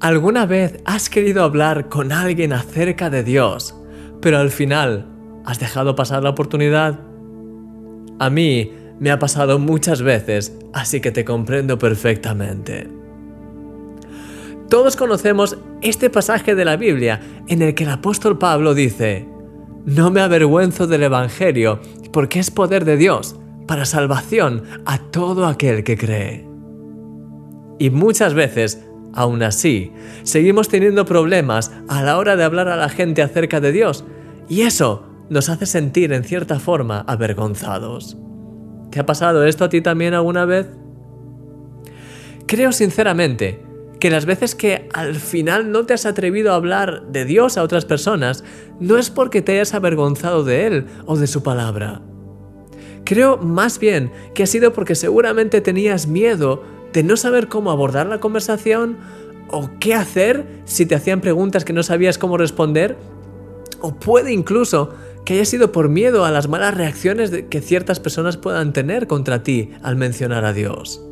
¿Alguna vez has querido hablar con alguien acerca de Dios, pero al final has dejado pasar la oportunidad? A mí me ha pasado muchas veces, así que te comprendo perfectamente. Todos conocemos este pasaje de la Biblia en el que el apóstol Pablo dice, No me avergüenzo del Evangelio, porque es poder de Dios para salvación a todo aquel que cree. Y muchas veces Aún así, seguimos teniendo problemas a la hora de hablar a la gente acerca de Dios y eso nos hace sentir en cierta forma avergonzados. ¿Te ha pasado esto a ti también alguna vez? Creo sinceramente que las veces que al final no te has atrevido a hablar de Dios a otras personas no es porque te hayas avergonzado de Él o de su palabra. Creo más bien que ha sido porque seguramente tenías miedo de no saber cómo abordar la conversación o qué hacer si te hacían preguntas que no sabías cómo responder. O puede incluso que haya sido por miedo a las malas reacciones que ciertas personas puedan tener contra ti al mencionar a Dios.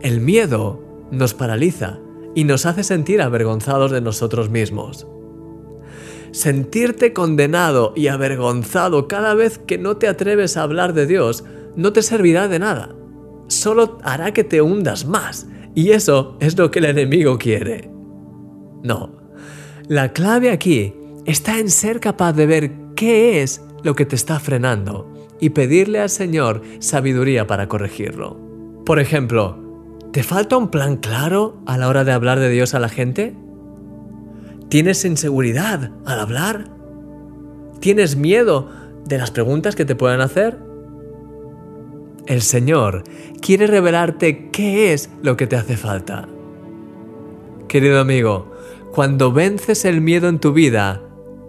El miedo nos paraliza y nos hace sentir avergonzados de nosotros mismos. Sentirte condenado y avergonzado cada vez que no te atreves a hablar de Dios no te servirá de nada solo hará que te hundas más. Y eso es lo que el enemigo quiere. No. La clave aquí está en ser capaz de ver qué es lo que te está frenando y pedirle al Señor sabiduría para corregirlo. Por ejemplo, ¿te falta un plan claro a la hora de hablar de Dios a la gente? ¿Tienes inseguridad al hablar? ¿Tienes miedo de las preguntas que te puedan hacer? El Señor quiere revelarte qué es lo que te hace falta. Querido amigo, cuando vences el miedo en tu vida,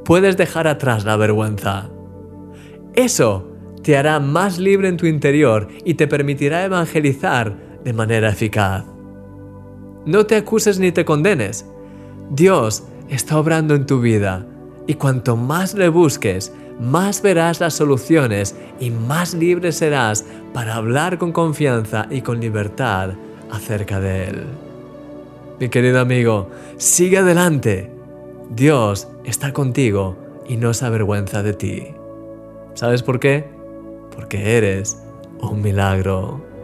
puedes dejar atrás la vergüenza. Eso te hará más libre en tu interior y te permitirá evangelizar de manera eficaz. No te acuses ni te condenes. Dios está obrando en tu vida y cuanto más le busques, más verás las soluciones y más libre serás para hablar con confianza y con libertad acerca de Él. Mi querido amigo, sigue adelante. Dios está contigo y no se avergüenza de ti. ¿Sabes por qué? Porque eres un milagro.